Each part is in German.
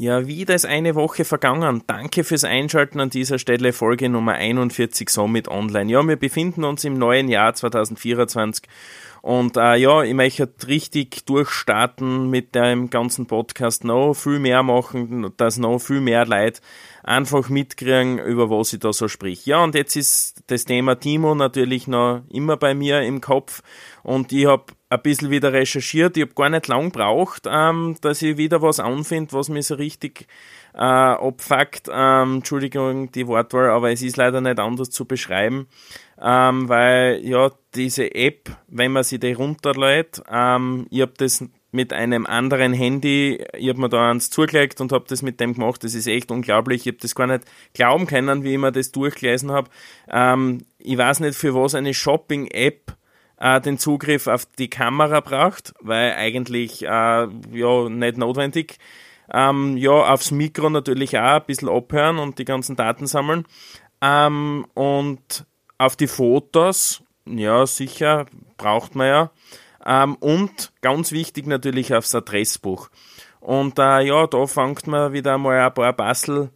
Ja, wieder ist eine Woche vergangen. Danke fürs Einschalten an dieser Stelle. Folge Nummer 41 somit online. Ja, wir befinden uns im neuen Jahr 2024 und äh, ja, ich möchte richtig durchstarten mit dem ganzen Podcast noch viel mehr machen, dass noch viel mehr Leute einfach mitkriegen, über was ich da so sprich. Ja, und jetzt ist das Thema Timo natürlich noch immer bei mir im Kopf und ich habe ein bisschen wieder recherchiert. Ich habe gar nicht lang gebraucht, ähm, dass ich wieder was anfinde, was mir so richtig äh, abfuckt. Ähm, Entschuldigung, die Wortwahl, aber es ist leider nicht anders zu beschreiben, ähm, weil ja, diese App, wenn man sie die runterlädt, ähm, ich habe das mit einem anderen Handy, ich habe mir da eins zugelegt und habe das mit dem gemacht. Das ist echt unglaublich. Ich habe das gar nicht glauben können, wie ich mir das durchgelesen habe. Ähm, ich weiß nicht, für was eine Shopping-App äh, den Zugriff auf die Kamera braucht, weil eigentlich äh, ja nicht notwendig. Ähm, ja, aufs Mikro natürlich auch ein bisschen abhören und die ganzen Daten sammeln. Ähm, und auf die Fotos, ja, sicher, braucht man ja. Ähm, und ganz wichtig natürlich aufs Adressbuch. Und äh, ja, da fängt man wieder mal ein paar Bastel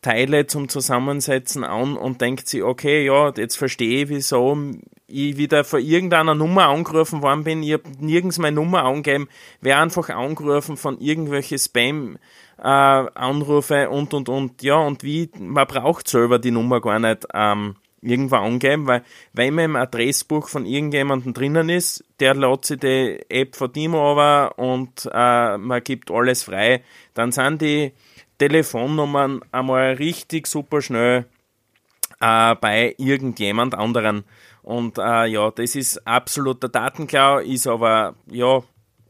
Teile zum Zusammensetzen an und denkt sich, okay, ja, jetzt verstehe ich, wieso ich wieder von irgendeiner Nummer angerufen worden bin. Ich habe nirgends meine Nummer angegeben, wäre einfach angerufen von irgendwelche Spam äh, und und und ja und wie man braucht selber die Nummer gar nicht ähm, irgendwo angeben, weil wenn man im Adressbuch von irgendjemandem drinnen ist, der lädt sich die App von Timo over und äh, man gibt alles frei, dann sind die Telefonnummern einmal richtig super schnell äh, bei irgendjemand anderen. Und äh, ja, das ist absoluter Datenklau, ist aber, ja,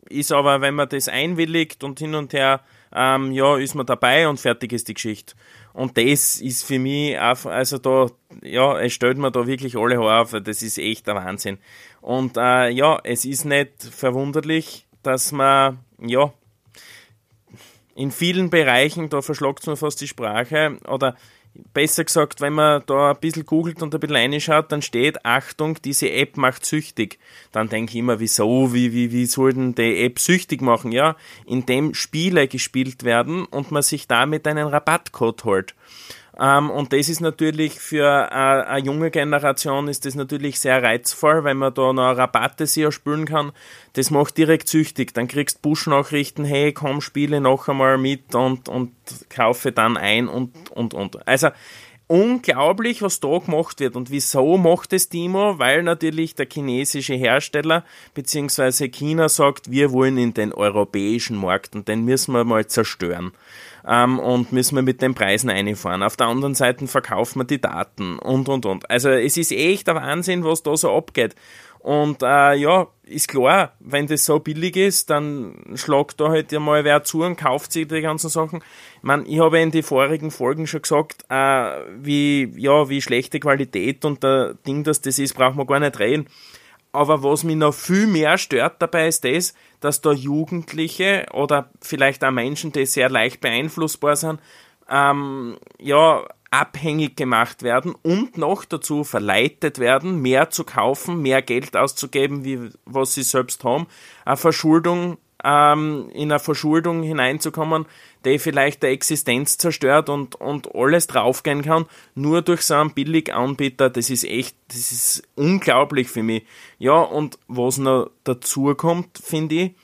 ist aber, wenn man das einwilligt und hin und her, ähm, ja, ist man dabei und fertig ist die Geschichte. Und das ist für mich, einfach, also da, ja, es stellt mir da wirklich alle Haare auf, das ist echt der Wahnsinn. Und äh, ja, es ist nicht verwunderlich, dass man, ja, in vielen Bereichen, da verschlagt man fast die Sprache, oder besser gesagt, wenn man da ein bisschen googelt und ein bisschen reinschaut, dann steht, Achtung, diese App macht süchtig. Dann denke ich immer, wieso, wie, wie, wie soll denn die App süchtig machen? Ja, indem Spiele gespielt werden und man sich damit einen Rabattcode holt. Ähm, und das ist natürlich für äh, eine junge Generation ist das natürlich sehr reizvoll, wenn man da noch Rabatte sich erspülen kann. Das macht direkt süchtig. Dann kriegst Push-Nachrichten, hey, komm, spiele noch einmal mit und, und kaufe dann ein und, und, und. Also, unglaublich, was da gemacht wird. Und wieso macht es Timo? Weil natürlich der chinesische Hersteller bzw. China sagt, wir wollen in den europäischen Markt und den müssen wir mal zerstören ähm, und müssen wir mit den Preisen einfahren. Auf der anderen Seite verkaufen wir die Daten und und und. Also es ist echt der Wahnsinn, was da so abgeht. Und äh, ja, ist klar, wenn das so billig ist, dann schlagt da halt mal wer zu und kauft sich die ganzen Sachen. Ich meine, ich habe in den vorigen Folgen schon gesagt, äh, wie, ja, wie schlechte Qualität und der Ding, dass das ist, braucht man gar nicht reden. Aber was mich noch viel mehr stört dabei ist das, dass da Jugendliche oder vielleicht auch Menschen, die sehr leicht beeinflussbar sind, ähm, ja, abhängig gemacht werden und noch dazu verleitet werden, mehr zu kaufen, mehr Geld auszugeben, wie was sie selbst haben, eine Verschuldung, ähm, in eine Verschuldung hineinzukommen, die vielleicht der Existenz zerstört und, und alles draufgehen kann, nur durch so einen Billiganbieter, das ist echt, das ist unglaublich für mich. Ja, und was noch dazu kommt, finde ich,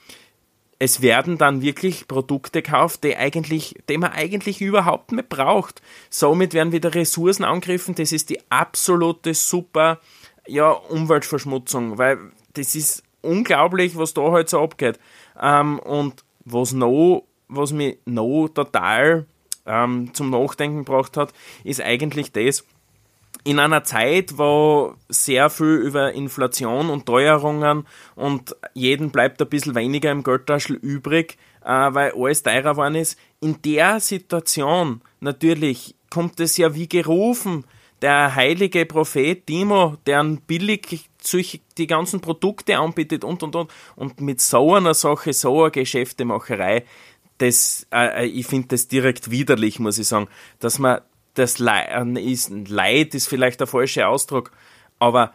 es werden dann wirklich Produkte gekauft, die eigentlich, die man eigentlich überhaupt nicht braucht. Somit werden wieder Ressourcen angegriffen. Das ist die absolute super, ja, Umweltverschmutzung, weil das ist unglaublich, was da heute halt so abgeht. Ähm, und was noch was mich noch total ähm, zum Nachdenken gebracht hat, ist eigentlich das, in einer Zeit, wo sehr viel über Inflation und Teuerungen und jeden bleibt ein bisschen weniger im Geldtaschel übrig, äh, weil alles teurer geworden ist, in der Situation natürlich kommt es ja wie gerufen, der heilige Prophet Timo, der billig die ganzen Produkte anbietet und und und und mit so einer Sache, so einer Geschäftemacherei, das, äh, äh, ich finde das direkt widerlich, muss ich sagen, dass man das Leid äh, ist, Leid ist vielleicht der falsche Ausdruck, aber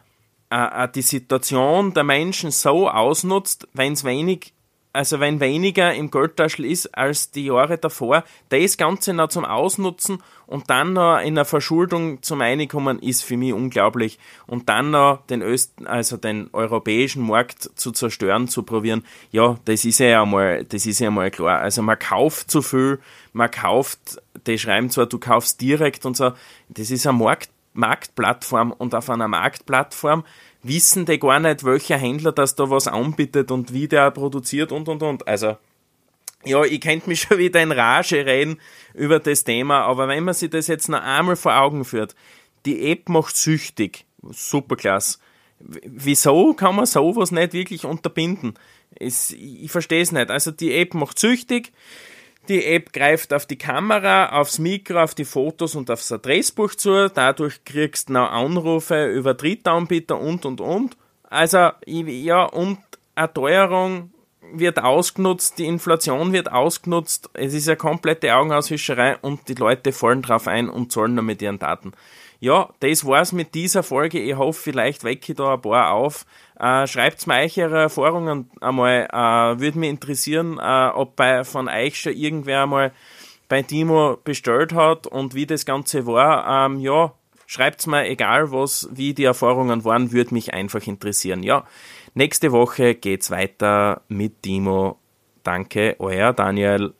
äh, äh, die Situation der Menschen so ausnutzt, wenn es wenig also wenn weniger im Geldtaschel ist als die Jahre davor, das Ganze noch zum Ausnutzen und dann noch in einer Verschuldung zum Einkommen ist für mich unglaublich. Und dann noch den Öst, also den europäischen Markt zu zerstören, zu probieren, ja, das ist ja einmal, das ist ja einmal klar. Also man kauft zu viel, man kauft, die schreiben zwar, du kaufst direkt und so, das ist eine Markt, Marktplattform und auf einer Marktplattform wissen die gar nicht, welcher Händler das da was anbietet und wie der produziert und und und. Also, ja, ich könnte mich schon wieder in Rage reden über das Thema, aber wenn man sich das jetzt noch einmal vor Augen führt, die App macht süchtig. Superklasse. Wieso kann man sowas nicht wirklich unterbinden? Es, ich verstehe es nicht. Also die App macht süchtig, die App greift auf die Kamera, aufs Mikro, auf die Fotos und aufs Adressbuch zu. Dadurch kriegst du noch Anrufe über Drittanbieter und und und. Also, ja, und eine Teuerung wird ausgenutzt, die Inflation wird ausgenutzt, es ist eine komplette Augenauswischerei und die Leute fallen drauf ein und zahlen nur mit ihren Daten. Ja, das war's mit dieser Folge. Ich hoffe, vielleicht wecke ich da ein paar auf. Äh, Schreibt mir euch eure Erfahrungen einmal. Äh, Würde mich interessieren, äh, ob bei, von euch schon irgendwer einmal bei Timo bestellt hat und wie das Ganze war. Ähm, ja, schreibt's mir, egal was, wie die Erfahrungen waren, würde mich einfach interessieren. Ja, nächste Woche geht's weiter mit Timo. Danke, euer Daniel.